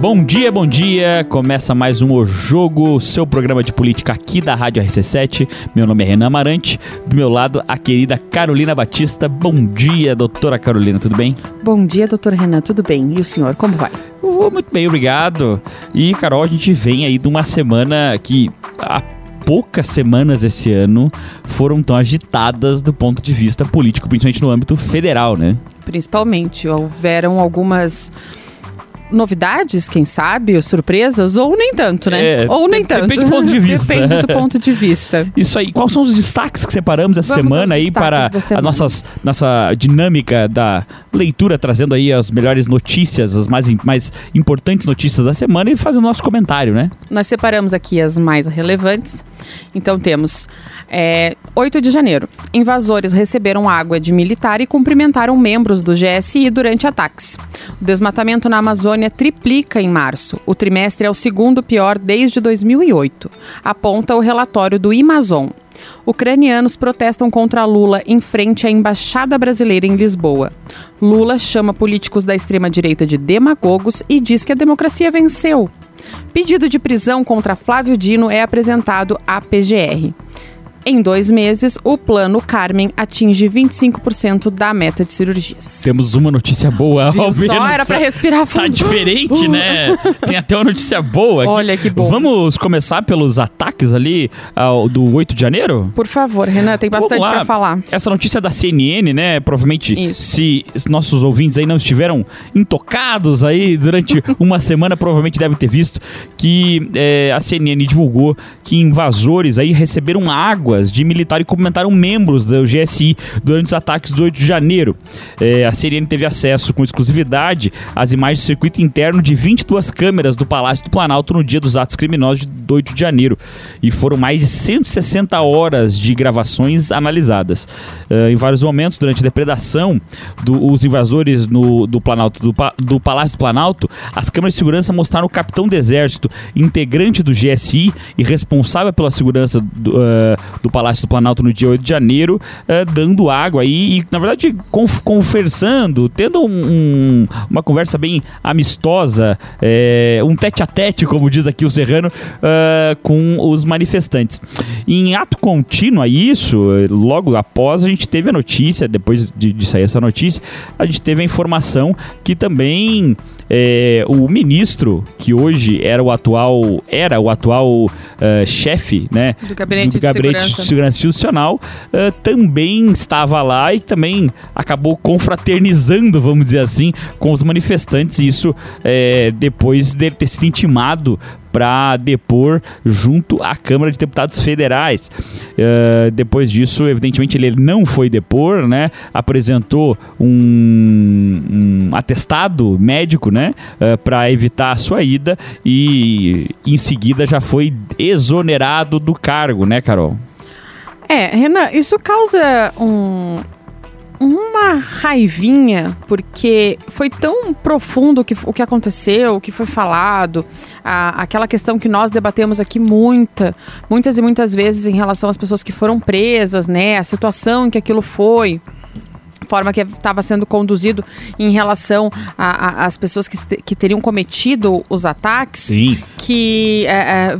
Bom dia, bom dia. Começa mais um O Jogo, seu programa de política aqui da Rádio RC7. Meu nome é Renan Amarante. Do meu lado, a querida Carolina Batista. Bom dia, doutora Carolina, tudo bem? Bom dia, doutor Renan, tudo bem? E o senhor, como vai? Vou muito bem, obrigado. E, Carol, a gente vem aí de uma semana que há poucas semanas esse ano foram tão agitadas do ponto de vista político, principalmente no âmbito federal, né? Principalmente, houveram algumas novidades, quem sabe, ou surpresas, ou nem tanto, né? É, ou nem tanto. depende do ponto de vista. Depende do ponto de vista. Isso aí. Quais são os destaques que separamos essa Vamos semana aí para da a semana. nossas, nossa dinâmica da leitura, trazendo aí as melhores notícias, as mais, mais importantes notícias da semana e fazendo nosso comentário, né? Nós separamos aqui as mais relevantes. Então temos é, 8 de janeiro. Invasores receberam água de militar e cumprimentaram membros do GSI durante ataques. O desmatamento na Amazônia triplica em março. O trimestre é o segundo pior desde 2008, aponta o relatório do Amazon. Ucranianos protestam contra Lula em frente à embaixada brasileira em Lisboa. Lula chama políticos da extrema-direita de demagogos e diz que a democracia venceu. Pedido de prisão contra Flávio Dino é apresentado à PGR. Em dois meses, o plano Carmen atinge 25% da meta de cirurgias. Temos uma notícia boa, Viu ao só? Era pra respirar fundo. Tá diferente, né? Tem até uma notícia boa aqui. Olha que bom. Vamos começar pelos ataques ali ao- do 8 de janeiro? Por favor, Renan, tem bastante pra falar. Essa notícia da CNN, né? Provavelmente, Isso. se os nossos ouvintes aí não estiveram intocados aí durante uma semana, provavelmente devem ter visto que é, a CNN divulgou que invasores aí receberam águas de militar e cumprimentaram membros do GSI durante os ataques do 8 de janeiro. É, a CNN teve acesso com exclusividade às imagens do circuito interno de 22 câmeras do Palácio do Planalto no dia dos atos criminosos de 8 de janeiro. E foram mais de 160 horas de gravações analisadas. Eh, em vários momentos, durante a depredação dos invasores no, do, Planalto, do, do Palácio do Planalto, as câmeras de segurança mostraram o capitão do exército, integrante do GSI e responsável pela segurança do, eh, do Palácio do Planalto no dia 8 de janeiro, eh, dando água aí e, na verdade, conversando, tendo um- um- uma conversa bem amistosa, eh, um tete a tete, como diz aqui o Serrano, eh, com os manifestantes. Em ato contínuo a isso, logo após a gente teve a notícia, depois de, de sair essa notícia, a gente teve a informação que também eh, o ministro, que hoje era o atual, era o atual eh, chefe, né, Do Gabinete do Gabinete Segurança. De Segurança Institucional, eh, também estava lá e também acabou confraternizando, vamos dizer assim, com os manifestantes. Isso eh, depois dele ter sido intimado para depor junto à Câmara de Deputados Federais. Eh, depois disso, evidentemente, ele não foi depor, né? Apresentou um, um atestado médico, né? para evitar a sua ida e em seguida já foi exonerado do cargo, né, Carol? É, Renan, isso causa um, uma raivinha, porque foi tão profundo o que, o que aconteceu, o que foi falado, a- aquela questão que nós debatemos aqui muita, muitas e muitas vezes em relação às pessoas que foram presas, né? A situação em que aquilo foi. a Forma que estava sendo conduzido em relação às pessoas que, que teriam cometido os ataques Sim. que é, é,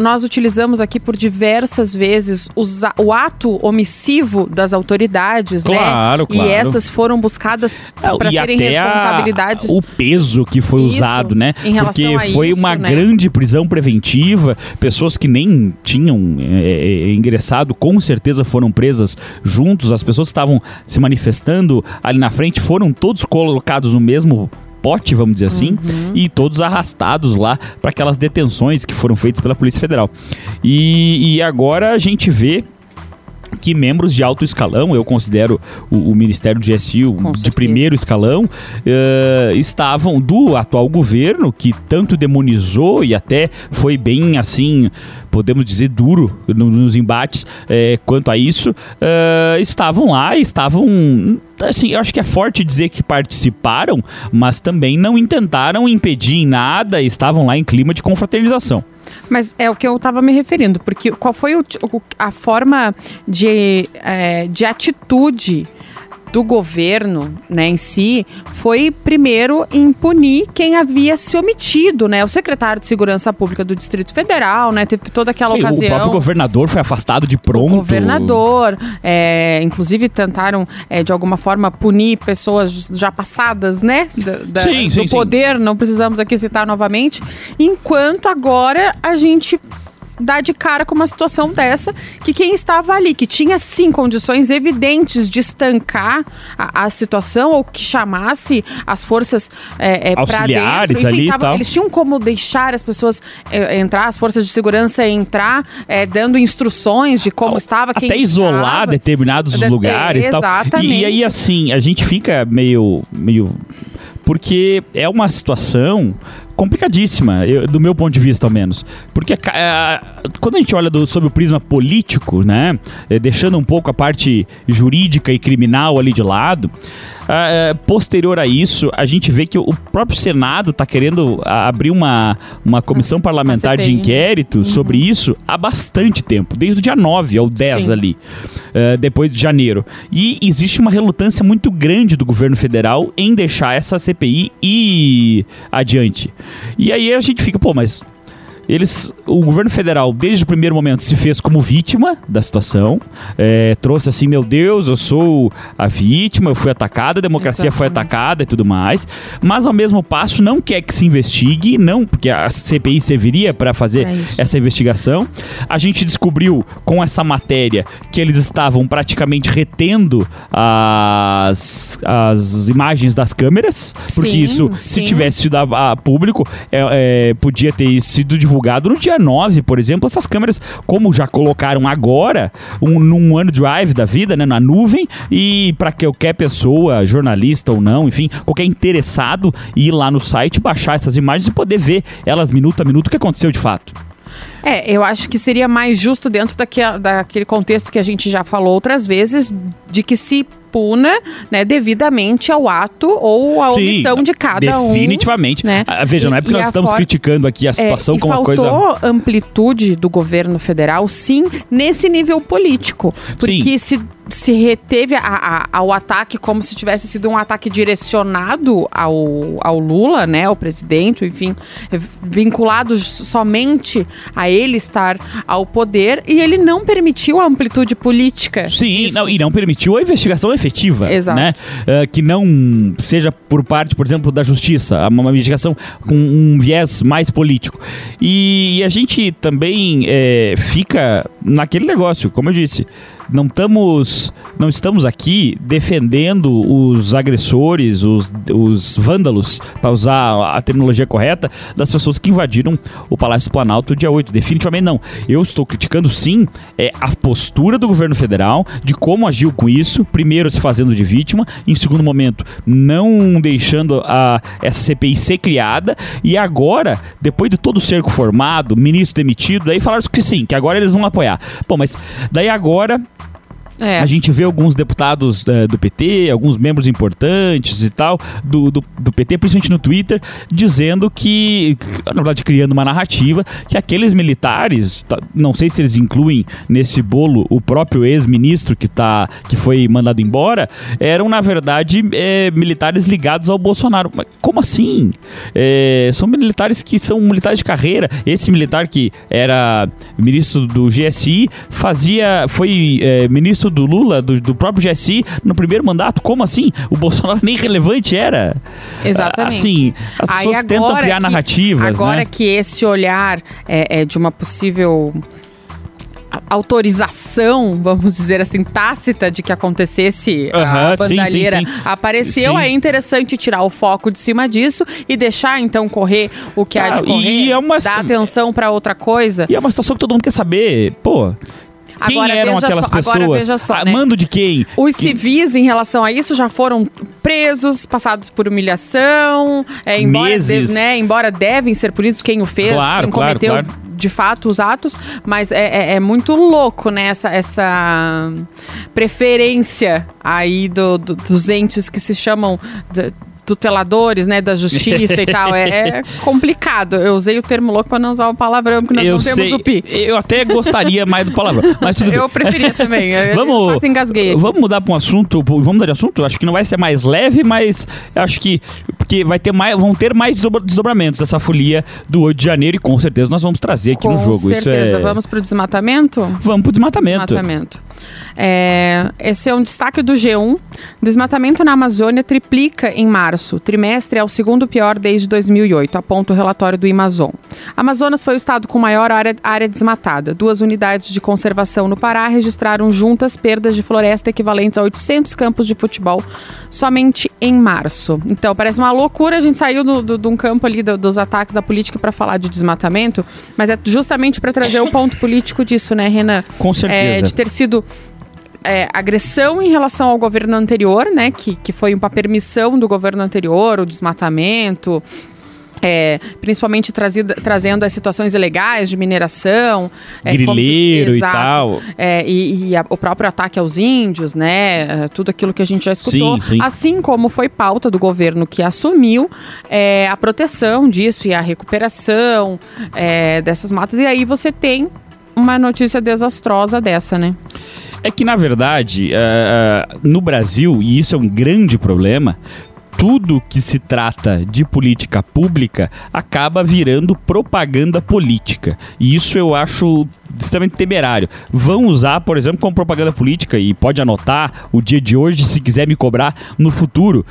nós utilizamos aqui por diversas vezes os o ato omissivo das autoridades, Claro, né? claro. E essas foram buscadas É, para serem até a- responsabilidades. o peso que foi Isso, usado, né? em relação Porque foi isso, uma né? grande prisão preventiva, pessoas que nem tinham é, ingressado, com certeza foram presas juntos, as pessoas que estavam se manifestando ali na frente foram todos colocados no mesmo pote, vamos dizer assim, Uhum. e todos arrastados lá para aquelas detenções que foram feitas pela Polícia Federal. E, e agora a gente vê que membros de alto escalão, eu considero o, o Ministério do GSI o Com de certeza. primeiro escalão, eh, estavam do atual governo, que tanto demonizou e até foi bem assim, podemos dizer, duro no- nos embates eh, quanto a isso, eh, estavam lá estavam. Assim, eu acho que é forte dizer que participaram, mas também não intentaram impedir em nada, estavam lá em clima de confraternização. Mas é o que eu estava me referindo, porque qual foi o a forma de, é, de atitude do governo, né, em si, foi primeiro em punir quem havia se omitido, né? O secretário de Segurança Pública do Distrito Federal, né, teve toda aquela Sim, ocasião. O próprio governador foi afastado de pronto. O governador, é, inclusive tentaram é, de alguma forma punir pessoas já passadas, né, da, da- Sim, do sim, sim. poder. Não precisamos aqui citar novamente. Enquanto agora a gente dá de cara com uma situação dessa que quem estava ali, que tinha sim condições evidentes de estancar a, a situação ou que chamasse as forças é, é, Auxiliares dentro, ali e tava- tal. eles tinham como deixar as pessoas é, entrar, as forças de segurança entrar, é, dando instruções de como estava, quem Até isolar estava. determinados De- lugares e tal. E, exatamente. e aí, assim, a gente fica meio. meio porque é uma situação complicadíssima, eu- do meu ponto de vista, ao menos. Porque a- quando a gente olha do, o prisma político, né, eh, deixando um pouco a parte jurídica e criminal ali de lado, ah, eh, posterior a isso, a gente vê que o próprio Senado está querendo ah, abrir uma, uma comissão parlamentar de inquérito sobre isso há bastante tempo, desde o dia 9 ao 10 Sim. ali, eh, depois de janeiro. E existe uma relutância muito grande do governo federal em deixar essa CPI ir adiante. E aí a gente fica, pô, mas eles, o governo federal, desde o primeiro momento, se fez como vítima da situação, é, trouxe assim, meu Deus, eu sou a vítima, eu fui atacada, a democracia foi Exatamente. atacada e tudo mais, mas ao mesmo passo não quer que se investigue, não, porque a CPI serviria para fazer É essa investigação. A gente descobriu com essa matéria que eles estavam praticamente retendo as, as imagens das câmeras, porque Sim, isso, se sim. tivesse sido a, a público, é, é, podia ter sido divulgado no dia 9, por exemplo. Essas câmeras, como já colocaram agora, um, num OneDrive da vida, né, na nuvem, e para qualquer pessoa, jornalista ou não, enfim, qualquer interessado, ir lá no site, baixar essas imagens e poder ver elas minuto a minuto o que aconteceu de fato. É, eu acho que seria mais justo dentro daque- daquele contexto que a gente já falou outras vezes, de que se puna né, devidamente ao ato ou à Sim, omissão de cada um. Definitivamente. né? Ah, Veja, não é porque nós estamos for- criticando aqui a situação É, como uma coisa. amplitude do governo federal, sim, nesse nível político. Porque se, se reteve a- a- ao ataque como se tivesse sido um ataque direcionado ao, ao Lula, né, ao presidente, enfim, vinculado somente a ele estar ao poder, e ele não permitiu a amplitude política. Sim, não, e não permitiu a investigação efetiva. Exato. Né? Ah, que não seja por parte, por exemplo, da justiça, uma uma investigação com um viés mais político. E, e a gente também é, fica naquele negócio, como eu disse. Não estamos, não estamos aqui defendendo os agressores, os, os vândalos, para usar a terminologia correta, das pessoas que invadiram o Palácio do Planalto dia 8. Definitivamente não. Eu estou criticando sim é, a postura do governo federal de como agiu com isso, primeiro se fazendo de vítima, em segundo momento não deixando a, essa CPI ser criada e agora, depois de todo o cerco formado, ministro demitido, daí falaram que sim, que agora eles vão apoiar. Bom, mas daí agora É. a gente vê alguns deputados eh, do PT, alguns membros importantes e tal, do, do, do PT, principalmente no Twitter, dizendo que, na verdade, criando uma narrativa, que aqueles militares, tá, não sei se eles incluem nesse bolo o próprio ex-ministro que, tá, que foi mandado embora, eram, na verdade, eh, militares ligados ao Bolsonaro. Mas como assim? Eh, são militares que são militares de carreira. Esse militar que era ministro do GSI fazia, foi eh, ministro do Lula, do, do próprio GSI, no primeiro mandato. Como assim? O Bolsonaro nem relevante era. Exatamente. Assim, as Aí pessoas tentam agora criar que- narrativas, Agora né? que esse olhar é, é de uma possível autorização, vamos dizer assim, tácita de que acontecesse Aham, a sim, sim, bandalheira sim. apareceu, Sim. é interessante tirar o foco de cima disso e deixar então correr o que há Ah, de e- correr, e é uma- dar atenção para outra coisa. E é uma situação que todo mundo quer saber. Pô, quem Agora, eram aquelas só- pessoas? só, Ah, né? Mando de quem? Os Que- civis, em relação a isso, já foram presos, passados por humilhação, é, embora, Meses. de- né, embora devem ser punidos quem o fez, Claro, quem claro, cometeu claro. de fato os atos, mas é, é- é muito louco, né, essa, essa preferência aí do- do- dos entes que se chamam de- tuteladores, né, da justiça e tal. É, é complicado. Eu usei o termo louco para não usar o palavrão, porque nós eu não temos sei, o pi. Eu até gostaria mais do palavrão, mas tudo Eu bem. preferia também. Eu Vamos, quase engasguei. aqui. vamos mudar para um assunto. Vamos mudar de assunto? Acho que não vai ser mais leve, mas acho que porque vai ter mais, vão ter mais desdobra- desdobramentos dessa folia do 8 de janeiro e com certeza nós vamos trazer aqui Com no jogo. certeza. Isso é... Vamos pro desmatamento? Vamos pro desmatamento. Desmatamento. É, esse é um destaque do G1. Desmatamento na Amazônia triplica em março. O trimestre é o segundo pior desde 2008, aponta o relatório do Amazon. Amazonas foi o estado com maior área, área desmatada. Duas unidades de conservação no Pará registraram juntas perdas de floresta equivalentes a 800 campos de futebol somente em março. Então, parece uma loucura. A gente saiu de um campo ali do- dos ataques da política para falar de desmatamento, mas é justamente para trazer o ponto político disso, né, Renan? Com certeza. É, de ter sido é, agressão em relação ao governo anterior, né? Que, que foi uma permissão do governo anterior, o desmatamento. é, principalmente trazida, trazendo as situações ilegais de mineração. é, como se- Grileiro e Exato. tal. É, e e a- o próprio ataque aos índios, né? é, Tudo aquilo que a gente já escutou. Sim, sim. Assim como foi pauta do governo que assumiu é, a proteção disso e a recuperação é, dessas matas. E aí você tem uma notícia desastrosa dessa, né? É que, na verdade, eh, no Brasil, e isso é um grande problema, tudo que se trata de política pública acaba virando propaganda política. E isso eu acho extremamente temerário. Vão usar, por exemplo, como propaganda política, e pode anotar o dia de hoje, se quiser me cobrar no futuro,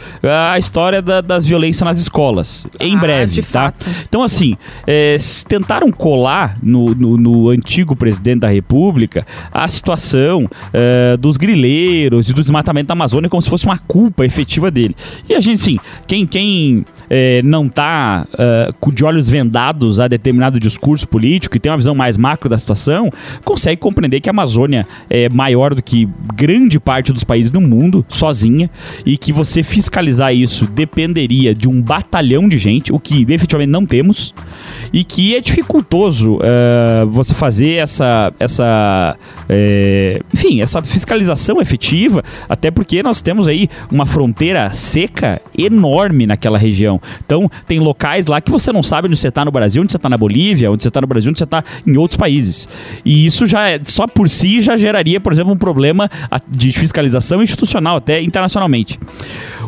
a história da- das violências nas escolas. Em Ah, breve, tá? fato. Então, assim, é, tentaram colar no, no- no antigo presidente da República a situação é, dos grileiros e do desmatamento da Amazônia como se fosse uma culpa efetiva dele. E a gente, sim, quem, quem é, não tá é, de olhos vendados a determinado discurso político e tem uma visão mais macro da situação, consegue compreender que a Amazônia é maior do que grande parte dos países do mundo, sozinha, e que você fiscalizar isso dependeria de um batalhão de gente, o que efetivamente não temos, e que é dificultoso eh, você fazer essa, essa eh, enfim, essa fiscalização efetiva, até porque nós temos aí uma fronteira seca enorme naquela região. Então, tem locais lá que você não sabe onde você está no Brasil, onde você está na Bolívia, onde você está no Brasil, onde você está em outros países. E isso já é, só por si já geraria, por exemplo, um problema de fiscalização institucional, até internacionalmente.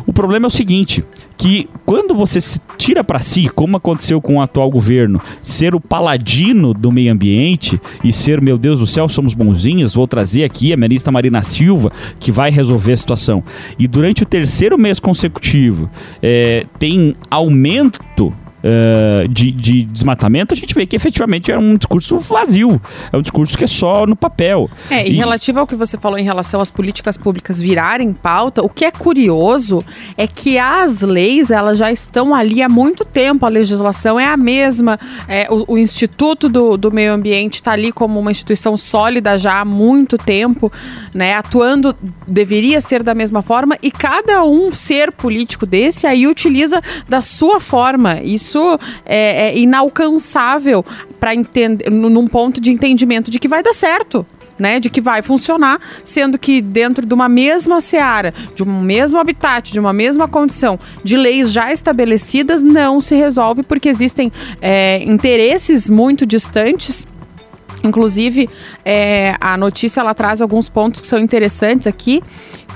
O problema é o seguinte, que quando você se tira para si, como aconteceu com o atual governo, ser o paladino do meio ambiente e ser, meu Deus do céu, somos bonzinhos, vou trazer aqui a ministra Marina Silva, que vai resolver a situação. E durante o terceiro mês consecutivo, eh, tem aumento eh, de, de desmatamento, a gente vê que efetivamente é um discurso vazio. É um discurso que é só no papel. É, e, E- relativo ao que você falou em relação às políticas públicas virarem pauta, o que é curioso é que as leis elas já estão ali há muito tempo, a legislação é a mesma, é, o, o Instituto do, do Meio Ambiente está ali como uma instituição sólida já há muito tempo, né, atuando deveria ser da mesma forma e cada um ser político desse aí utiliza da sua forma. Isso é, é inalcançável para entender num ponto de entendimento de que vai dar certo. Né, de que vai funcionar, sendo que dentro de uma mesma seara, de um mesmo habitat, de uma mesma condição, de leis já estabelecidas, não se resolve porque existem é, interesses muito distantes Inclusive, é, a notícia ela traz alguns pontos que são interessantes aqui,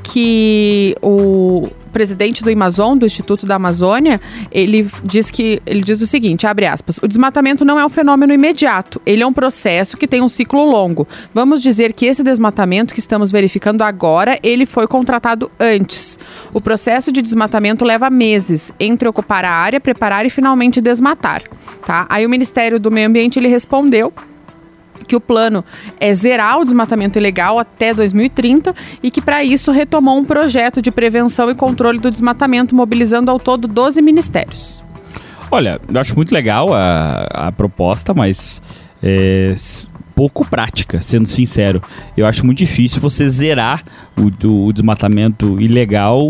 que o presidente do Amazon, do Instituto da Amazônia, ele diz que ele diz o seguinte, abre aspas: "O desmatamento não é um fenômeno imediato, ele é um processo que tem um ciclo longo. Vamos dizer que esse desmatamento que estamos verificando agora, ele foi contratado antes. O processo de desmatamento leva meses entre ocupar a área, preparar e finalmente desmatar, tá? Aí o Ministério do Meio Ambiente ele respondeu que o plano é zerar o desmatamento ilegal até 2030 e que para isso retomou um projeto de prevenção e controle do desmatamento, mobilizando ao todo 12 ministérios. Olha, eu acho muito legal a, a proposta, mas é, pouco prática, sendo sincero. Eu acho muito difícil você zerar o, o desmatamento ilegal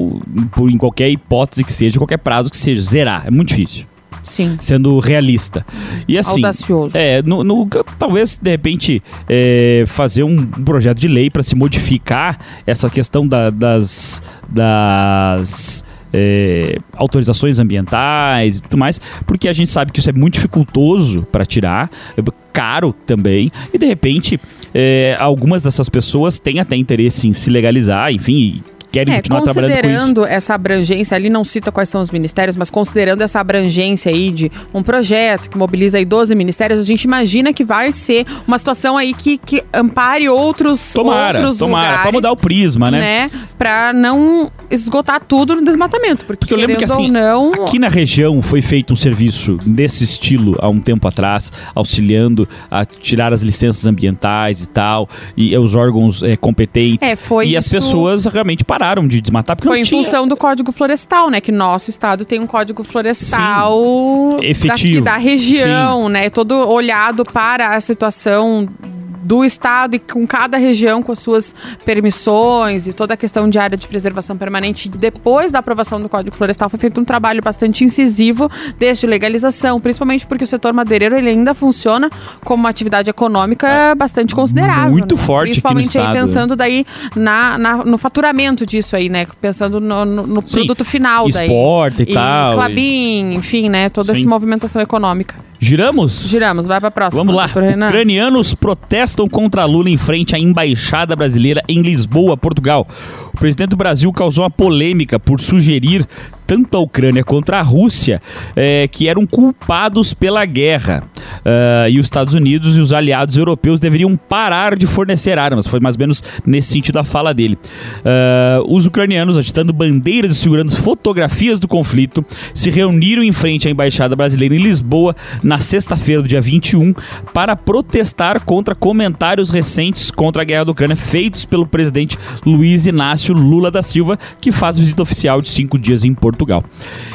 por, em qualquer hipótese que seja, qualquer prazo que seja. Zerar, é muito difícil. Sim. Sendo realista. E assim. Audacioso. É, no, no- talvez de repente é, fazer um, projeto de lei para se modificar essa questão da- das, das é, autorizações ambientais e tudo mais, porque a gente sabe que isso é muito dificultoso para tirar, é caro também, e de repente é, algumas dessas pessoas têm até interesse em se legalizar, enfim, querem é, continuar trabalhando com isso. Considerando essa abrangência, ali não cita quais são os ministérios, mas considerando essa abrangência aí de um projeto que mobiliza aí 12 ministérios, a gente imagina que vai ser uma situação aí que, que ampare outros Tomara, outros tomara, lugares, pra mudar o prisma, né? né? Pra não esgotar tudo no desmatamento, porque, porque eu lembro que assim, não... aqui na região foi feito um serviço desse estilo há um tempo atrás, auxiliando a tirar as licenças ambientais e tal, e os órgãos é, competentes. É, foi e isso... as pessoas realmente pararam pararam de desmatar porque Foi não em tinha. função do Código Florestal, né? Que nosso estado tem um Código Florestal Sim, efetivo. Daqui, da região, Sim. né? Todo olhado para a situação do estado e com cada região com as suas permissões e toda a questão de área de preservação permanente. Depois da aprovação do Código Florestal foi feito um trabalho bastante incisivo desde legalização, principalmente porque o setor madeireiro ele ainda funciona como uma atividade econômica bastante considerável. Muito né? forte Principalmente aí pensando daí na, na, no faturamento disso aí, né? Pensando no, no, no produto final daí. Esporte e, e tal. Clabin, enfim, né? Toda Sim. essa movimentação econômica. Giramos? Giramos, vai pra próxima. Vamos lá. Ucranianos protestam contra Lula em frente à embaixada brasileira em Lisboa, Portugal. O presidente do Brasil causou uma polêmica por sugerir tanto a Ucrânia contra a Rússia, é, que eram culpados pela guerra. Uh, e os Estados Unidos e os aliados europeus deveriam parar de fornecer armas. Foi mais ou menos nesse sentido a fala dele. Uh, os ucranianos, agitando bandeiras e segurando fotografias do conflito, se reuniram em frente à embaixada brasileira em Lisboa na sexta-feira do dia 21 para protestar contra comentários recentes contra a guerra da Ucrânia feitos pelo presidente Luiz Inácio Lula da Silva, que faz visita oficial de cinco dias em Portugal.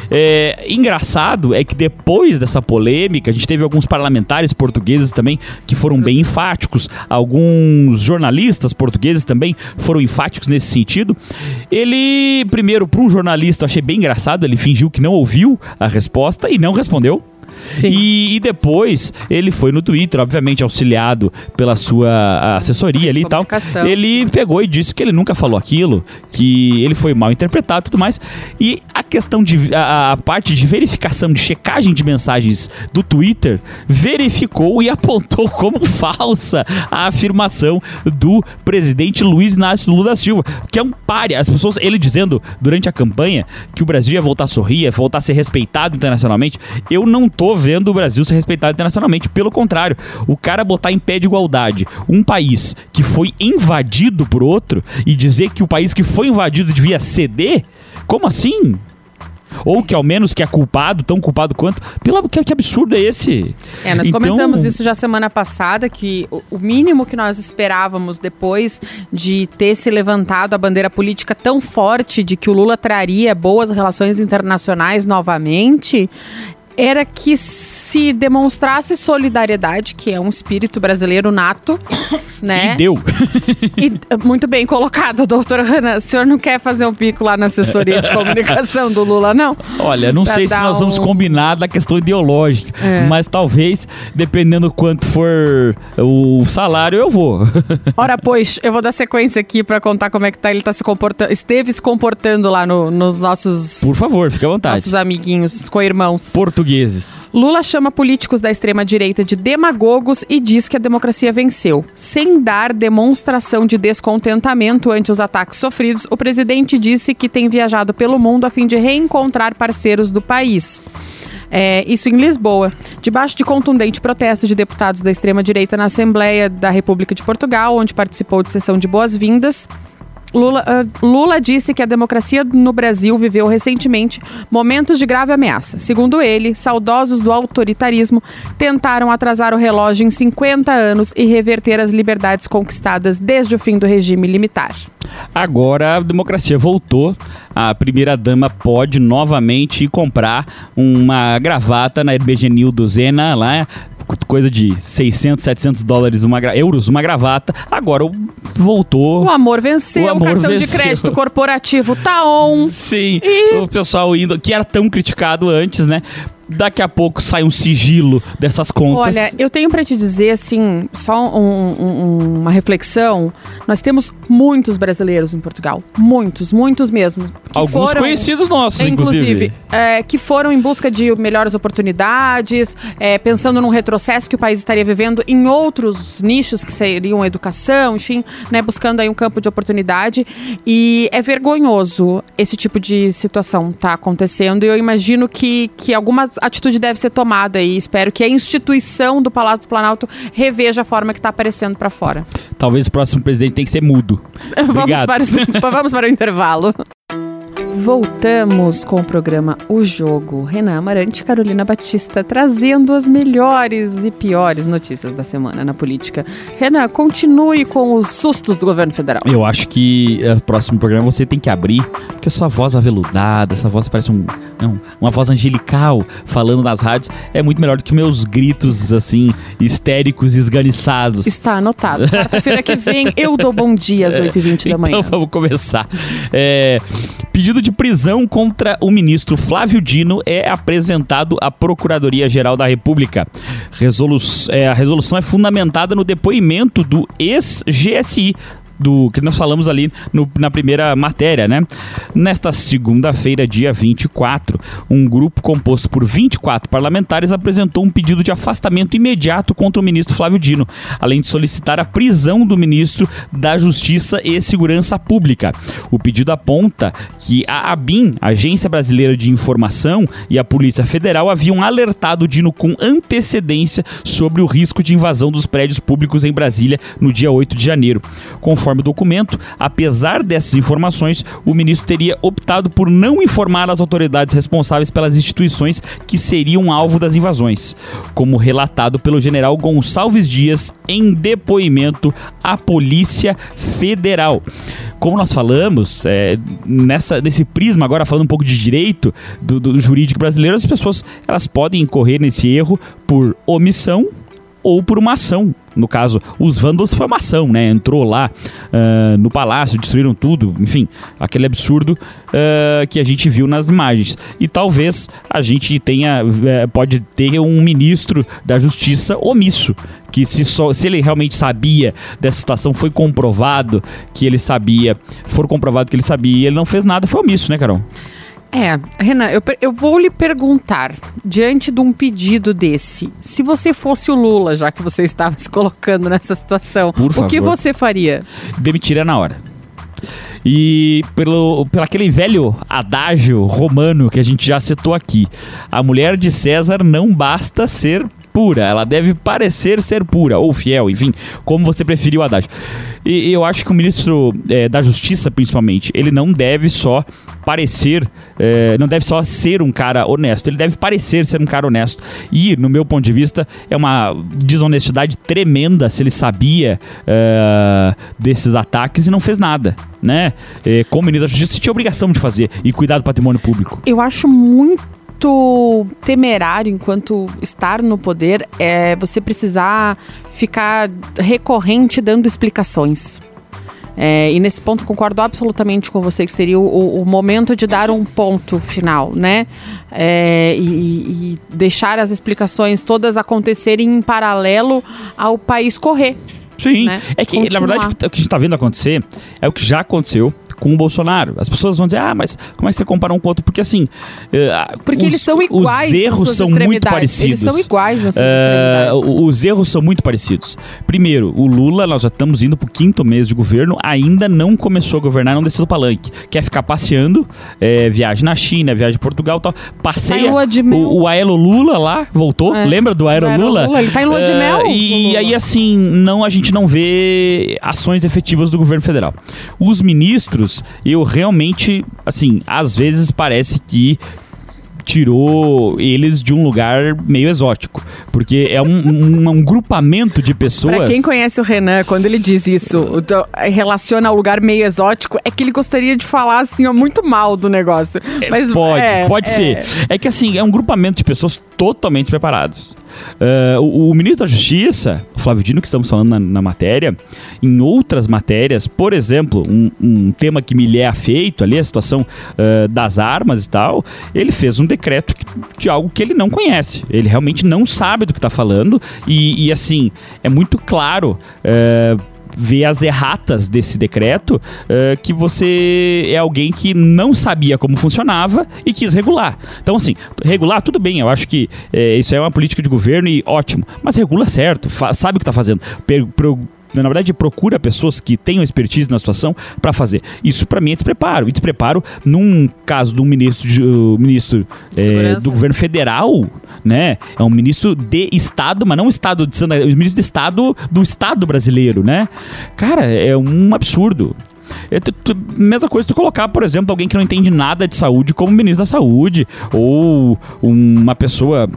É, engraçado é que depois dessa polêmica, a gente teve alguns parlamentares portugueses também que foram bem enfáticos, alguns jornalistas portugueses também foram enfáticos nesse sentido. Ele, primeiro, para um jornalista, achei bem engraçado, ele fingiu que não ouviu a resposta e não respondeu. E, e, depois ele foi no Twitter, obviamente auxiliado pela sua assessoria ali e tal. Ele pegou e disse que ele nunca falou aquilo, que ele foi mal interpretado e tudo mais. E a questão de. A, a parte de verificação, de checagem de mensagens do Twitter, verificou e apontou como falsa a afirmação do presidente Luiz Inácio Lula da Silva, que é um páreo. As pessoas, ele dizendo durante a campanha que o Brasil ia voltar a sorrir, ia voltar a ser respeitado internacionalmente. Eu não tô vendo o Brasil ser respeitado internacionalmente. Pelo contrário, o cara botar em pé de igualdade um país que foi invadido por outro e dizer que o país que foi invadido devia ceder? Como assim? Ou que ao menos que é culpado, tão culpado quanto. Pelo, que, que absurdo é esse? É, nós então... comentamos isso já semana passada, que o, o mínimo que nós esperávamos depois de ter se levantado a bandeira política tão forte de que o Lula traria boas relações internacionais novamente, era que se demonstrasse solidariedade, que é um espírito brasileiro nato, né? E deu. e, muito bem colocado, doutora Renan. O senhor não quer fazer um pico lá na assessoria de comunicação do Lula, não? Olha, não pra sei se nós um... vamos combinar da questão ideológica, é. mas talvez, dependendo quanto for o salário, eu vou. Ora, pois, eu vou dar sequência aqui para contar como é que tá, ele tá se comportando, esteve se comportando lá no, nos nossos... Por favor, fique à vontade. Nossos amiguinhos, co-irmãos. Portugueses. Lula chama políticos da extrema-direita de demagogos e diz que a democracia venceu. Sem dar demonstração de descontentamento ante os ataques sofridos, o presidente disse que tem viajado pelo mundo a fim de reencontrar parceiros do país. É, isso em Lisboa. Debaixo de contundente protesto de deputados da extrema-direita na Assembleia da República de Portugal, onde participou de sessão de boas-vindas, Lula, uh, Lula disse que a democracia no Brasil viveu recentemente momentos de grave ameaça. Segundo ele, saudosos do autoritarismo tentaram atrasar o relógio em 50 anos e reverter as liberdades conquistadas desde o fim do regime militar. Agora a democracia voltou. A primeira-dama pode novamente comprar uma gravata na Hermegenildo Zena, lá coisa de 600, 700 dólares, uma euros, uma gravata. Agora voltou. O amor venceu, o, amor o cartão venceu. de crédito corporativo tá on. Sim, e... o pessoal indo, que era tão criticado antes, né? Daqui a pouco sai um sigilo dessas contas. Olha, eu tenho para te dizer, assim, só um, um, uma reflexão. Nós temos muitos brasileiros em Portugal. Muitos, muitos mesmo. Alguns foram, conhecidos nossos, inclusive. Inclusive, é, que foram em busca de melhores oportunidades, é, pensando num retrocesso que o país estaria vivendo em outros nichos que seriam educação, enfim, né, buscando aí um campo de oportunidade. E é vergonhoso esse tipo de situação tá acontecendo. E eu imagino que, que alguma atitude deve ser tomada e espero que a instituição do Palácio do Planalto reveja a forma que está aparecendo para fora. Talvez o próximo presidente tenha que ser mudo. vamos, para o, vamos para o intervalo. Voltamos com o programa O Jogo. Renan Amarante e Carolina Batista trazendo as melhores e piores notícias da semana na política. Renan, continue com os sustos do governo federal. Eu acho que o eh, próximo programa você tem que abrir, porque sua voz aveludada, essa voz parece um, não, uma voz angelical falando nas rádios, é muito melhor do que meus gritos, assim, histéricos e esganiçados. Está anotado. Quarta-feira que vem eu dou bom dia às 8h20 da manhã. Então vamos começar. É, pedido de prisão contra o ministro Flávio Dino é apresentado à Procuradoria-Geral da República. Resolu é, a resolução é fundamentada no depoimento do ex-GSI, do que nós falamos ali no, na primeira matéria, né? Nesta segunda-feira, dia 24, um grupo composto por 24 parlamentares apresentou um pedido de afastamento imediato contra o ministro Flávio Dino, além de solicitar a prisão do ministro da Justiça e Segurança Pública. O pedido aponta que a ABIN, Agência Brasileira de Informação, e a Polícia Federal haviam alertado Dino com antecedência sobre o risco de invasão dos prédios públicos em Brasília no dia 8 de janeiro. Conforme Conforme o documento, apesar dessas informações, o ministro teria optado por não informar as autoridades responsáveis pelas instituições que seriam alvo das invasões, como relatado pelo general Gonçalves Dias em depoimento à Polícia Federal. Como nós falamos, é, nessa, nesse prisma, agora falando um pouco de direito do, do jurídico brasileiro, as pessoas elas podem incorrer nesse erro por omissão ou por uma ação. No caso, os vândalos foi uma ação, né? Entrou lá uh, no palácio, destruíram tudo, enfim, aquele absurdo uh, que a gente viu nas imagens. E talvez a gente tenha, uh, pode ter um ministro da justiça omisso, que se, só, se ele realmente sabia dessa situação, foi comprovado que ele sabia, for comprovado que ele sabia e ele não fez nada, foi omisso, né, Carol? É, Renan, eu, eu vou lhe perguntar, diante de um pedido desse, se você fosse o Lula, já que você estava se colocando nessa situação, Por o que você faria? Demitiria na hora. E pelo, pelo aquele velho adágio romano que a gente já citou aqui, a mulher de César não basta ser pura, ela deve parecer ser pura, ou fiel, enfim, como você preferiu Haddad. E eu acho que o ministro é, da Justiça, principalmente, ele não deve só parecer, é, não deve só ser um cara honesto, ele deve parecer ser um cara honesto. E, no meu ponto de vista, é uma desonestidade tremenda se ele sabia é, desses ataques e não fez nada. Né? É, como ministro da Justiça, tinha obrigação de fazer e cuidar do patrimônio público. Eu acho muito muito temerário enquanto estar no poder é você precisar ficar recorrente dando explicações. É, e nesse ponto concordo absolutamente com você que seria o, o momento de dar um ponto final, né? É, e, e, deixar as explicações todas acontecerem em paralelo ao país correr. Sim, né? é que Continuar. na verdade o que a gente está vendo acontecer é o que já aconteceu com o Bolsonaro. As pessoas vão dizer, ah, mas como é que você compara um com o outro? Porque assim. Uh, Porque os, eles são iguais. Os erros são muito parecidos. Eles são iguais nas suas uh, Os erros são muito parecidos. Primeiro, o Lula, nós já estamos indo para o quinto mês de governo, ainda não começou a governar, não desceu do palanque. Quer ficar passeando, é, viagem na China, viagem em Portugal tal. Passeia. O, o Aelo Lula lá, voltou. É. Lembra do Aelo Lula? Lula? Ele tá em lua de mel. E, e aí, assim, não, a gente não vê ações efetivas do governo federal. Os ministros eu realmente, assim, às vezes parece que tirou eles de um lugar meio exótico. Porque é um, um, um grupamento de pessoas. Pra quem conhece o Renan, quando ele diz isso, relaciona ao lugar meio exótico, é que ele gostaria de falar assim, ó, muito mal do negócio. É, Mas, pode, é, pode é... ser. É que assim, é um grupamento de pessoas totalmente preparados. Uh, o, o, ministro da Justiça, Flávio Dino, que estamos falando na, na matéria, em outras matérias, por exemplo, um, um, tema que me é afeito ali, a situação uh, das armas e tal, ele fez um decreto de algo que ele não conhece. Ele realmente não sabe do que está falando e, e, assim, é muito claro. Uh, ver as erratas desse decreto uh, que você é alguém que não sabia como funcionava e quis regular. Então, assim, regular, tudo bem, eu acho que uh, isso é uma política de governo e ótimo, mas regula certo, sabe o que está fazendo. Per na verdade, procura pessoas que tenham expertise na situação para fazer. Isso para mim é despreparo. E despreparo num caso de um ministro, de, uh, ministro é, do governo federal, né? É um ministro de Estado, mas não Estado de Santa, é um ministro de Estado do Estado brasileiro, né? Cara, é um absurdo. É tu, tu, mesma coisa tu colocar, por exemplo, alguém que não entende nada de saúde como ministro da saúde, ou uma pessoa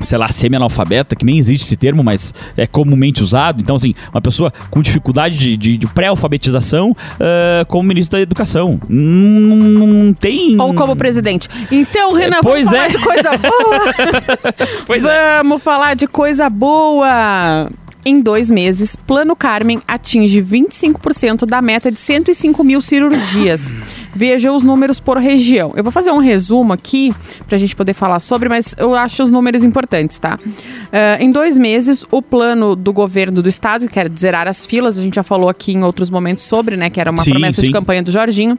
sei lá, semi-analfabeta, que nem existe esse termo, mas é comumente usado. Então, assim, uma pessoa com dificuldade de, de, de pré-alfabetização uh, como ministro da Educação. Não, não, tem... Ou como presidente. Então, Renan, é, vamos falar é. de coisa boa. pois é. vamos é. falar de coisa boa. Em dois meses, Plano Carmen atinge 25% da meta de 105 mil cirurgias. Veja os números por região. Eu vou fazer um resumo aqui para a gente poder falar sobre, mas eu acho os números importantes, tá? Uh, em dois meses, o plano do governo do estado, que era zerar as filas, a gente já falou aqui em outros momentos sobre, né? Que era uma sim, promessa sim. de campanha do Jorginho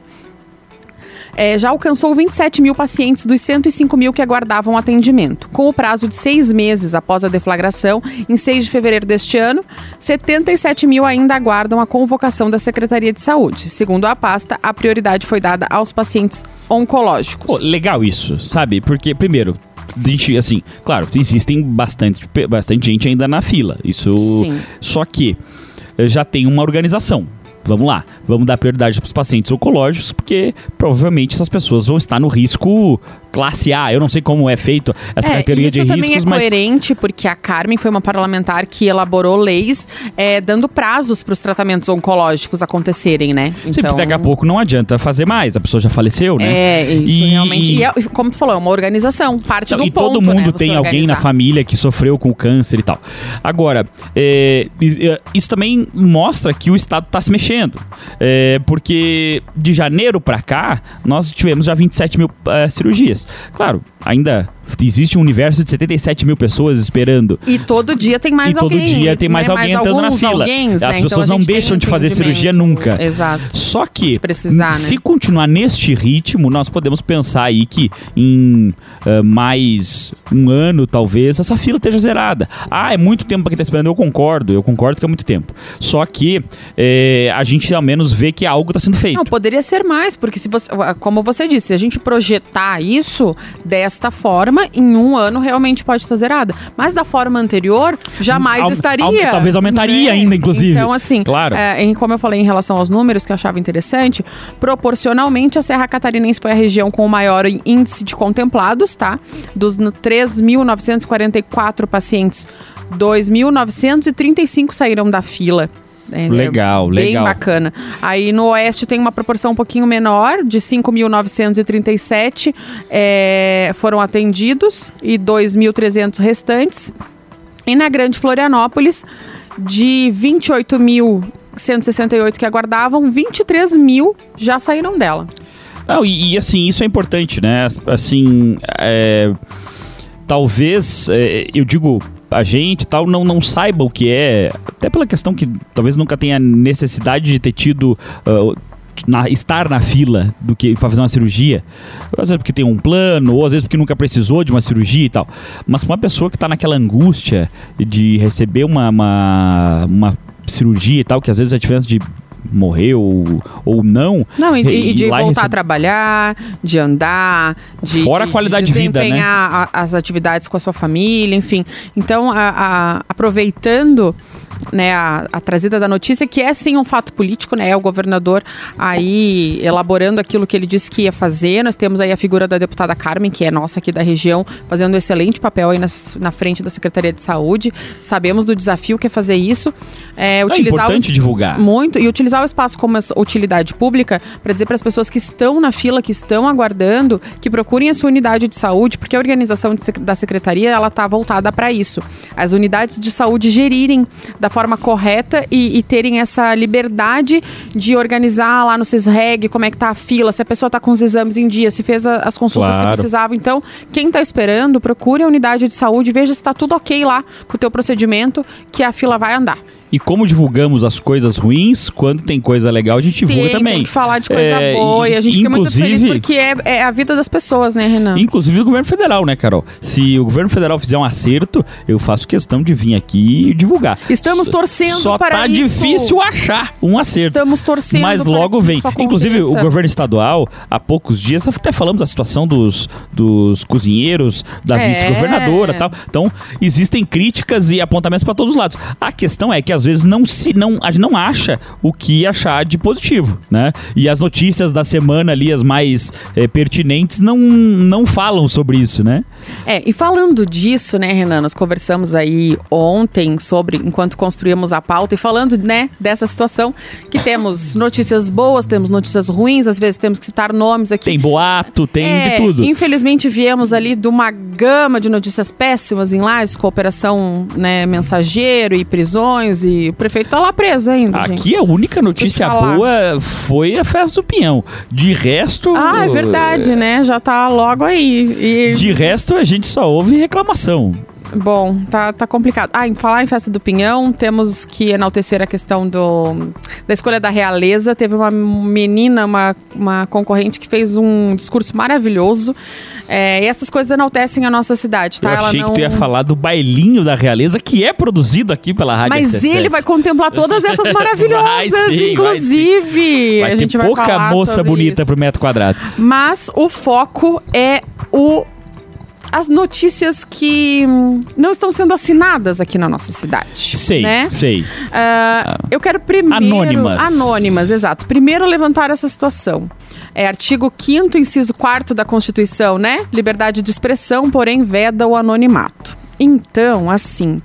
é, já alcançou 27 mil pacientes dos 105 mil que aguardavam atendimento. Com o prazo de seis meses após a deflagração, em 6 de fevereiro deste ano, 77 mil ainda aguardam a convocação da Secretaria de Saúde. Segundo a pasta, a prioridade foi dada aos pacientes oncológicos. Pô, legal isso, sabe? Porque, primeiro, gente, assim, claro, existem bastante, bastante gente ainda na fila. Isso. Sim. Só que eh, já tem uma organização vamos lá, vamos dar prioridade para os pacientes oncológicos, porque provavelmente essas pessoas vão estar no risco classe A. Eu não sei como é feito essa é, categoria de riscos, mas... Isso também é coerente, porque a Carmen foi uma parlamentar que elaborou leis é, dando prazos para os tratamentos oncológicos acontecerem, né? Então... Sim, porque daqui a então pouco não adianta fazer mais, a pessoa já faleceu, né? É, isso e... realmente... E é, como tu falou, é uma organização, parte então, do e ponto, todo mundo né, tem alguém na família que sofreu com câncer e tal. Agora, é, isso também mostra que o Estado está se mexendo, é, porque de janeiro para cá, nós tivemos já 27 mil é, cirurgias. Claro, ainda existe um universo de 77 mil pessoas esperando. E todo dia tem mais e alguém. Todo dia tem mais né? alguém mais entrando na fila. Alguém, As né? pessoas então, não deixam de fazer cirurgia nunca. Exato. Só que, precisar, se né? continuar neste ritmo, nós podemos pensar aí que em uh, mais um ano, talvez, essa fila esteja zerada. Ah, é muito tempo para quem está esperando. Eu concordo, eu concordo que é muito tempo. Só que eh, a gente ao menos vê que algo está sendo feito. Não, poderia ser mais, porque se você, como você disse, se a gente projetar isso desta forma, forma, em um ano realmente pode estar zerada. Mas da forma anterior, jamais estaria. talvez aumentaria né? ainda, inclusive. Então, assim, claro. É, em, como eu falei em relação aos números, que eu achava interessante, proporcionalmente a Serra Catarinense foi a região com o maior índice de contemplados, tá? Dos 3.944 pacientes, 2.935 saíram da fila. É, legal, bem legal. Bem bacana. Aí no Oeste tem uma proporção um pouquinho menor, de 5.937 é, foram atendidos e 2.300 restantes. E na Grande Florianópolis, de 28.168 que aguardavam, 23 mil já saíram dela. Não, e, e, assim, isso é importante, né? Assim, é, talvez, é, eu digo a gente tal não, não saiba o que é, até pela questão que talvez nunca tenha necessidade de ter tido. Uh, na, estar na fila do que para fazer uma cirurgia, às vezes porque tem um plano, ou às vezes porque nunca precisou de uma cirurgia e tal. Mas uma pessoa que está naquela angústia de receber uma, uma, uma cirurgia e tal, que às vezes a diferença de morrer ou, não. Não, e, e de voltar recebe... a trabalhar, de andar, de. Fora de, a qualidade de, de vida, né? as atividades com a sua família, enfim. Então, a, a, aproveitando né, a, a, trazida da notícia, que é sim um fato político, né? É o governador aí elaborando aquilo que ele disse que ia fazer. Nós temos aí a figura da deputada Carmen, que é nossa aqui da região, fazendo um excelente papel aí na, na frente da Secretaria de Saúde. Sabemos do desafio que é fazer isso. É, utilizar é importante os, divulgar. Muito, e utilizar utilizar o espaço como utilidade pública para dizer para as pessoas que estão na fila, que estão aguardando, que procurem a sua unidade de saúde, porque a organização de, da secretaria ela está voltada para isso. As unidades de saúde gerirem da forma correta e, e, terem essa liberdade de organizar lá no CISREG como é que tá a fila, se a pessoa está com os exames em dia, se fez a, as consultas claro. que precisava. Então, quem está esperando, procure a unidade de saúde, veja se está tudo ok lá com o teu procedimento, que a fila vai andar. E como divulgamos as coisas ruins, quando tem coisa legal, a gente divulga tem, também. Tem que falar de coisa é, boa e a gente fica muito feliz porque é, é, a vida das pessoas, né, Renan? Inclusive do governo federal, né, Carol? Se o governo federal fizer um acerto, eu faço questão de vir aqui e divulgar. Estamos torcendo Só para tá isso. difícil achar um acerto. Estamos torcendo Mas logo vem. Inclusive, o governo estadual, há poucos dias, até falamos da situação dos, dos cozinheiros, da é. vice-governadora e tal. Então, existem críticas e apontamentos para todos os lados. A questão é que às vezes não se não, a gente não acha o que achar de positivo, né? E as notícias da semana ali, as mais é, pertinentes, não, não falam sobre isso, né? É, e falando disso, né, Renan, nós conversamos aí ontem sobre, enquanto construíamos a pauta, e falando, né, dessa situação, que temos notícias boas, temos notícias ruins, às vezes temos que citar nomes aqui. Tem boato, tem é, de tudo. Infelizmente viemos ali de uma gama de notícias péssimas em Lages, cooperação, né, mensageiro e prisões, e o prefeito tá lá preso ainda, Aqui gente. a única notícia boa foi a festa do Pinhão. De resto... Ah, é verdade, né? Já tá logo aí. E... De resto, a gente só ouve reclamação. Bom, tá, tá complicado. Ah, em falar em Festa do Pinhão, temos que enaltecer a questão do, da escolha da realeza. Teve uma menina, uma, uma concorrente que fez um discurso maravilhoso. É, e essas coisas enaltecem a nossa cidade, tá? Eu achei não... que tu ia falar do bailinho da realeza, que é produzido aqui pela Rádio Mas RC7. ele vai contemplar todas essas maravilhosas, vai sim, inclusive. Vai, vai a gente vai pouca moça bonita isso. pro metro quadrado. Mas o foco é o as notícias que não estão sendo assinadas aqui na nossa cidade. Sei, né? sei. Uh, eu quero primeiro... Anônimas. Anônimas, exato. Primeiro levantar essa situação. É artigo 5 inciso 4 da Constituição, né? Liberdade de expressão, porém veda o anonimato. Então, assim...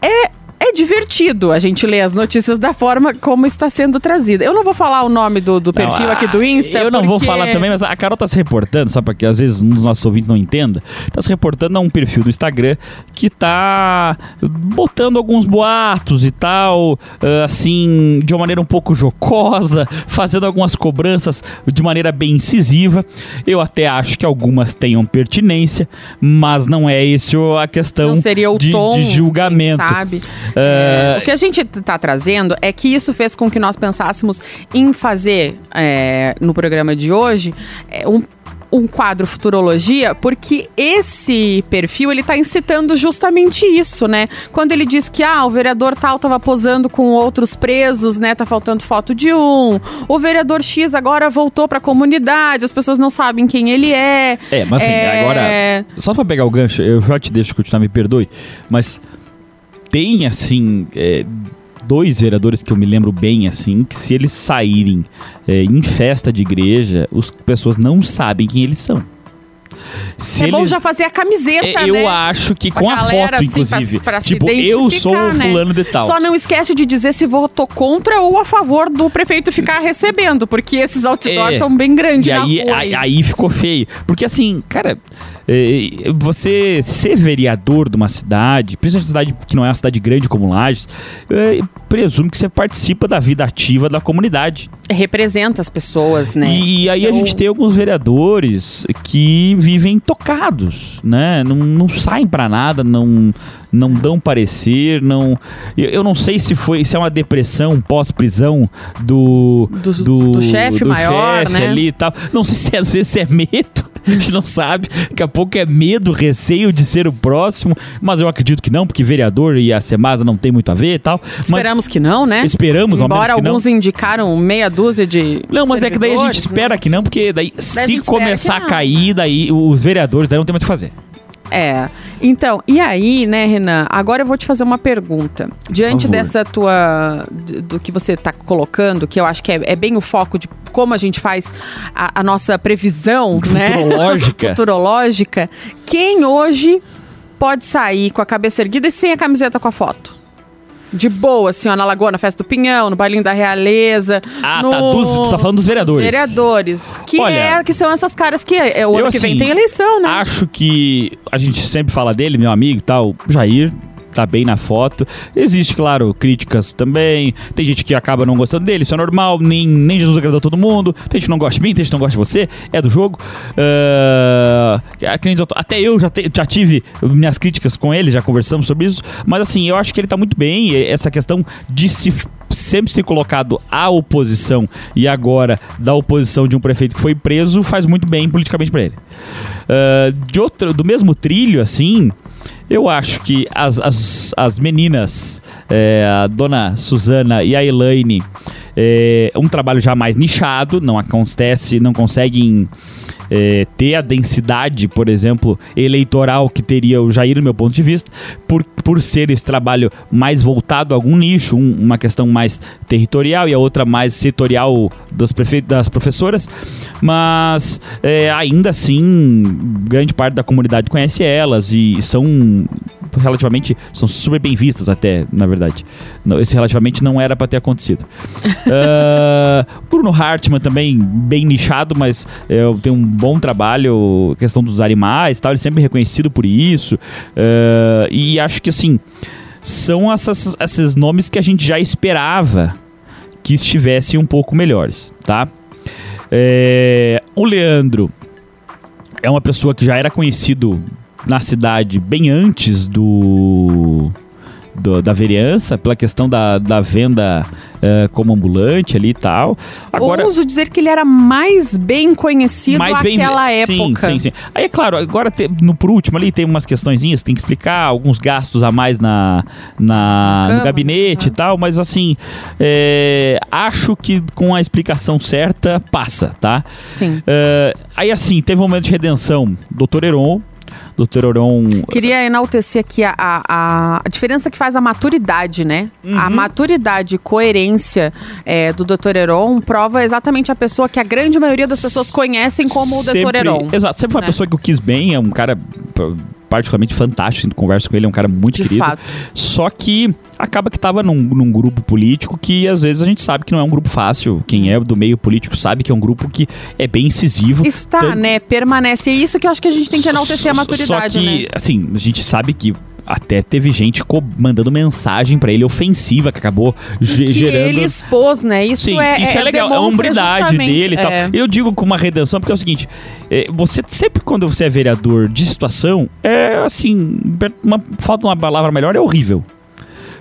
É é divertido a gente ler as notícias da forma como está sendo trazida. Eu não vou falar o nome do, do perfil não, aqui do Insta. Eu não porque... vou falar também, mas a Carol tá se reportando, só para que às vezes um dos nossos ouvintes não entenda. Tá se reportando a um perfil do Instagram que tá botando alguns boatos e tal, ah, assim, de uma maneira um pouco jocosa, fazendo algumas cobranças de maneira bem incisiva. Eu até acho que algumas tenham pertinência, mas não é isso a questão não seria o de, tom, de julgamento. Sabe? É, o que a gente está trazendo é que isso fez com que nós pensássemos em fazer é, no programa de hoje é, um um quadro futurologia porque esse perfil ele está incitando justamente isso, né? Quando ele diz que ah, o vereador tal estava posando com outros presos, né? Tá faltando foto de um. O vereador X agora voltou para a comunidade, as pessoas não sabem quem ele é. É, mas assim, é... agora só para pegar o gancho, eu já te deixo continuar, me perdoe, mas tem, assim, é, dois vereadores que eu me lembro bem, assim, que se eles saírem é, em festa de igreja, as pessoas não sabem quem eles são. Se é eles... bom já fazer a camiseta, é, eu né? acho que com a, a foto, assim, inclusive. Pra, pra tipo, eu sou o né? fulano de tal. Só não esquece de dizer se votou contra ou a favor do prefeito ficar recebendo, porque esses outdoors estão é, bem grandes e aí, aí, aí ficou feio. Porque assim, cara, você ser vereador de uma cidade, principalmente uma cidade que não é uma cidade grande como Lages, é, presumo que você participa da vida ativa da comunidade. Representa as pessoas, né? E, aí a gente tem alguns vereadores que vivem tocados, né? Não, não saem para nada, não não dão parecer, não. Eu, eu, não sei se foi, se é uma depressão pós-prisão do do, do, do chefe maior, chef né? ali e tal. Não sei se às vezes é medo a gente não sabe. Daqui a pouco é medo, receio de ser o próximo, mas eu acredito que não, porque vereador e a Semasa não tem muito a ver e tal. Esperamos que não, né? Esperamos, Embora ao alguns não. indicaram meia dúzia de. Não, mas é que daí a gente espera né? que não, porque daí, daí se começar a cair, daí os vereadores daí não tem mais o que fazer. É. Então, e aí, né, Renan? Agora eu vou te fazer uma pergunta. Diante dessa tua. do que você está colocando, que eu acho que é, é, bem o foco de como a gente faz a, a nossa previsão, né? Futurológica. Futurológica. Quem hoje pode sair com a cabeça erguida e sem a camiseta com a foto? De boa, assim, ó, na Lagoa, na Festa do Pinhão, no Bailinho da Realeza. Ah, no... tá. Dos, tu tá falando dos vereadores. Vereadores. Que, Olha, é, que são essas caras que é, o eu, ano que vem assim, tem eleição, né? Acho que a gente sempre fala dele, meu amigo e tal, Jair. Tá bem na foto. Existe, claro, críticas também. Tem gente que acaba não gostando dele, isso é normal. Nem, nem Jesus agradou todo mundo. Tem gente que não gosta de mim, tem gente que não gosta de você. É do jogo. Tô- até eu já, te- já tive minhas críticas com ele, já conversamos sobre isso. Mas assim, eu acho que ele tá muito bem. Essa questão de se sempre ser colocado à oposição e agora da oposição de um prefeito que foi preso faz muito bem politicamente para ele. Ah, de outro, do mesmo trilho, assim, eu acho que as, as, as meninas, é, a dona Suzana e a Elaine, é um trabalho já mais nichado, não acontece, não conseguem é, ter a densidade, por exemplo, eleitoral que teria o Jair, no meu ponto de vista, por, por ser esse trabalho mais voltado a algum nicho, um- uma questão mais territorial e a outra mais setorial das, das professoras, mas é, ainda assim, grande parte da comunidade conhece elas e são relativamente são super bem vistas até, na verdade. Não, Esse relativamente não era para ter acontecido. Ah, Bruno Hartmann também bem nichado, mas é, tem um bom trabalho, questão dos animais, tal, ele é sempre reconhecido por isso. Ah, e acho que assim são essas, esses nomes que a gente já esperava que estivessem um pouco melhores, tá? É, o Leandro é uma pessoa que já era conhecido na cidade bem antes do, do- da vereança, pela questão da, da venda eh, como ambulante ali e tal. Agora, Ouso dizer que ele era mais bem conhecido mais naquela sim, época. Sim, sim. Aí é claro, agora te- no por último ali tem umas questõezinhas, tem que explicar alguns gastos a mais na, na no Câmara, gabinete e tal, mas assim, é, acho que com a explicação certa passa, tá? Sim. É, aí assim, teve um momento de redenção, Dr. Heron, Dr. Heron Queria enaltecer aqui a, a, a- diferença que faz a maturidade, né? Uhum. A maturidade e coerência é, do Dr. Heron prova exatamente a pessoa que a grande maioria das pessoas conhecem como o Dr. sempre, Heron. Exato, sempre foi uma né? pessoa que eu quis bem, é um cara particularmente fantástico, converso com ele, é um cara muito De querido. fato. Só que acaba que tava num, num grupo político que às vezes a gente sabe que não é um grupo fácil. Quem é do meio político sabe que é um grupo que é bem incisivo. Está, Tanto- né? Permanece. É isso que eu acho que a gente tem que enaltecer a maturidade, Só que, né? assim, a gente sabe que até teve gente mandando mensagem pra ele ofensiva que acabou ge- que gerando ele expôs, né? Isso Sim, é, isso é, legal, é a hombridade dele e tal. é. Eu digo com uma redenção porque é o seguinte: é, você sempre quando você é vereador de situação, é assim, uma, falta uma palavra melhor, é horrível.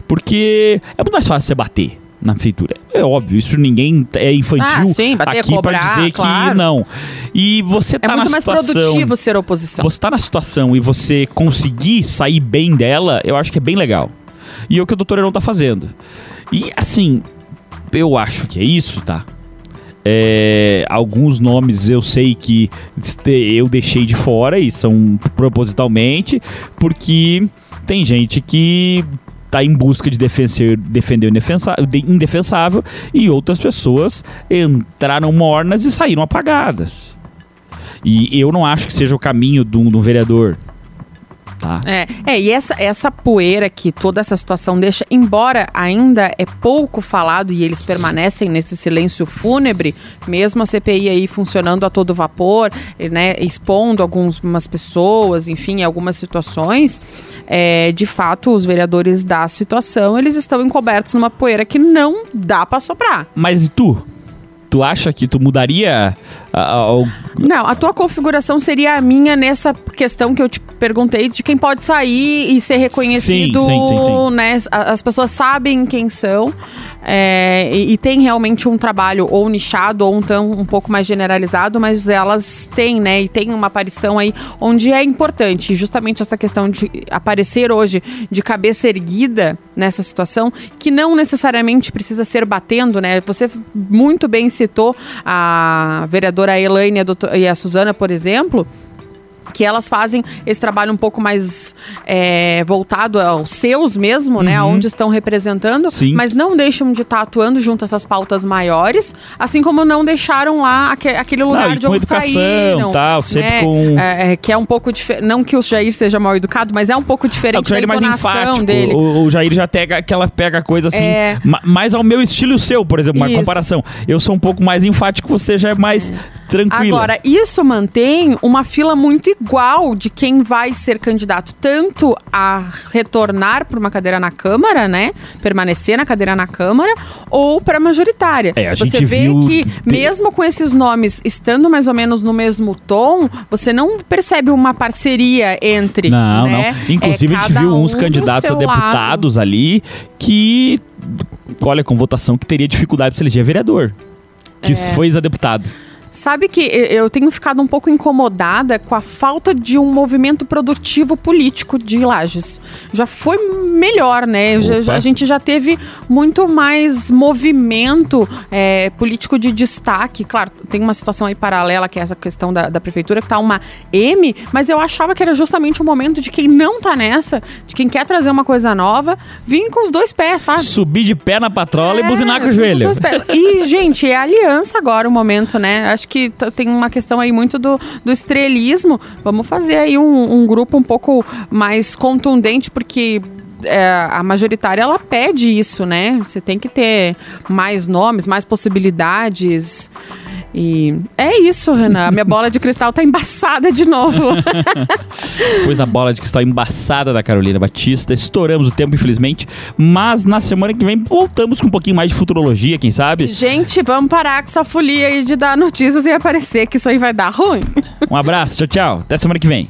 Porque é muito mais fácil você bater na feitura. É óbvio, isso ninguém é infantil Ah, sim, bater, aqui pra cobrar, dizer claro. que não. E você É tá muito na mais situação. produtivo ser oposição. Você tá na situação e você conseguir sair bem dela, eu acho que é bem legal. E é o que o Dr. Heron tá fazendo. E assim, eu acho que é isso, tá? É, alguns nomes eu sei que eu deixei de fora e são propositalmente, porque tem gente que tá em busca de defender, defender o de- indefensável e outras pessoas entraram mornas e saíram apagadas. E eu não acho que seja o caminho de um vereador. Tá? É, é, e essa, essa poeira que toda essa situação deixa, embora ainda é pouco falado e eles permanecem nesse silêncio fúnebre, mesmo a CPI aí funcionando a todo vapor, né, expondo algumas pessoas, enfim, algumas situações, é, de fato, os vereadores da situação, eles estão encobertos numa poeira que não dá pra soprar. Mas e tu? Tu acha que tu mudaria a- a- o- Não, a tua configuração seria a minha nessa questão que eu te perguntei de quem pode sair e ser reconhecido, Sim, sim, sim, né? As pessoas sabem quem são é, e, e tem realmente um trabalho ou nichado ou um, tão, um pouco mais generalizado, mas elas têm, né? E tem uma aparição aí onde é importante justamente essa questão de aparecer hoje de cabeça erguida nessa situação, que não necessariamente precisa ser batendo, né? Você muito bem citou a vereadora Elaine e a, doutor- e a Suzana, por exemplo, que elas fazem esse trabalho um pouco mais é, voltado aos seus mesmo, né? Uhum. Aonde estão representando, Sim. mas não deixam de estar atuando junto a essas pautas maiores, assim como não deixaram lá aque- aquele lugar Não, de onde educação, saíram, tal, sempre né? com- É, é, que é um pouco diferente, não que o Jair seja mal educado, mas é um pouco É, diferente o Jair é da mais enfático. dele. O, o Jair já pega aquela pega coisa assim, É. ma- mais ao meu estilo e o seu, por exemplo, uma Isso. comparação. Eu sou um pouco mais enfático, você já é mais tranquila. Agora, isso mantém uma fila muito igual de quem vai ser candidato tanto a retornar para uma cadeira na Câmara, né? Permanecer na cadeira na Câmara, ou para majoritária. É, a você gente vê viu que, mesmo com esses nomes estando mais ou menos no mesmo tom, você não percebe uma parceria entre. Não, né? não. Inclusive, É a gente cada viu uns um candidatos a seu lado. deputados ali que, olha, com votação que teria dificuldade para se eleger vereador. Que É. foi ex-deputado. Sabe que e- eu tenho ficado um pouco incomodada com a falta de um movimento produtivo político de Lages. Já foi melhor, né? Já- a gente já teve muito mais movimento é, político de destaque. Claro, tem uma situação aí paralela, que é essa questão da, da prefeitura, que tá uma M, mas eu achava que era justamente o momento de quem não tá nessa, de quem quer trazer uma coisa nova, vir com os dois pés, sabe? Subir de pé na patrola e É, buzinar com o os joelho. E, gente, é aliança agora o momento, né? Acho que t- tem uma questão aí muito do, do estrelismo. Vamos fazer aí um, um grupo um pouco mais contundente, porque. é, a majoritária ela pede isso, né? Você tem que ter mais nomes, mais possibilidades. E é isso, Renan. A minha bola de cristal tá embaçada de novo. Depois da bola de cristal embaçada da Carolina Batista. Estouramos o tempo, infelizmente. Mas na semana que vem voltamos com um pouquinho mais de futurologia, quem sabe? Gente, vamos parar com essa folia aí de dar notícias e aparecer, que isso aí vai dar ruim. Um abraço, tchau, tchau. Até semana que vem.